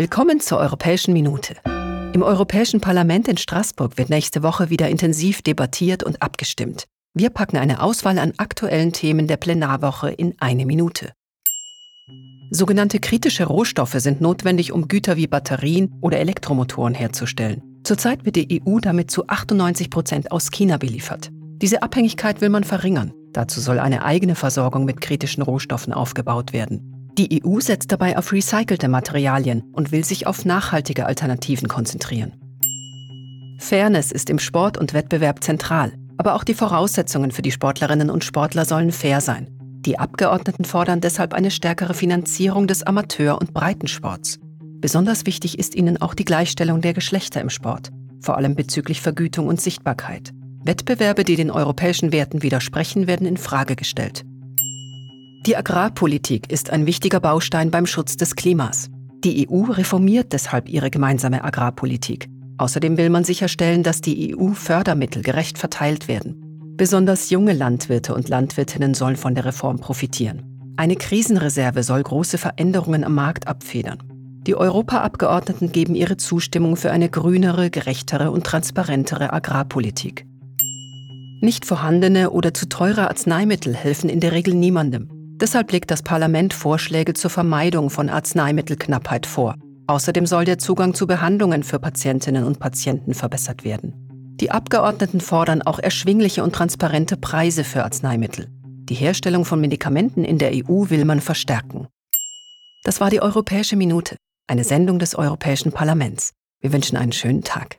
Willkommen zur Europäischen Minute. Im Europäischen Parlament in Straßburg wird nächste Woche wieder intensiv debattiert und abgestimmt. Wir packen eine Auswahl an aktuellen Themen der Plenarwoche in eine Minute. Sogenannte kritische Rohstoffe sind notwendig, um Güter wie Batterien oder Elektromotoren herzustellen. Zurzeit wird die EU damit zu 98 Prozent aus China beliefert. Diese Abhängigkeit will man verringern. Dazu soll eine eigene Versorgung mit kritischen Rohstoffen aufgebaut werden. Die EU setzt dabei auf recycelte Materialien und will sich auf nachhaltige Alternativen konzentrieren. Fairness ist im Sport und Wettbewerb zentral, aber auch die Voraussetzungen für die Sportlerinnen und Sportler sollen fair sein. Die Abgeordneten fordern deshalb eine stärkere Finanzierung des Amateur- und Breitensports. Besonders wichtig ist ihnen auch die Gleichstellung der Geschlechter im Sport, vor allem bezüglich Vergütung und Sichtbarkeit. Wettbewerbe, die den europäischen Werten widersprechen, werden in Frage gestellt. Die Agrarpolitik ist ein wichtiger Baustein beim Schutz des Klimas. Die EU reformiert deshalb ihre gemeinsame Agrarpolitik. Außerdem will man sicherstellen, dass die EU-Fördermittel gerecht verteilt werden. Besonders junge Landwirte und Landwirtinnen sollen von der Reform profitieren. Eine Krisenreserve soll große Veränderungen am Markt abfedern. Die Europaabgeordneten geben ihre Zustimmung für eine grünere, gerechtere und transparentere Agrarpolitik. Nicht vorhandene oder zu teure Arzneimittel helfen in der Regel niemandem. Deshalb legt das Parlament Vorschläge zur Vermeidung von Arzneimittelknappheit vor. Außerdem soll der Zugang zu Behandlungen für Patientinnen und Patienten verbessert werden. Die Abgeordneten fordern auch erschwingliche und transparente Preise für Arzneimittel. Die Herstellung von Medikamenten in der EU will man verstärken. Das war die Europäische Minute, eine Sendung des Europäischen Parlaments. Wir wünschen einen schönen Tag.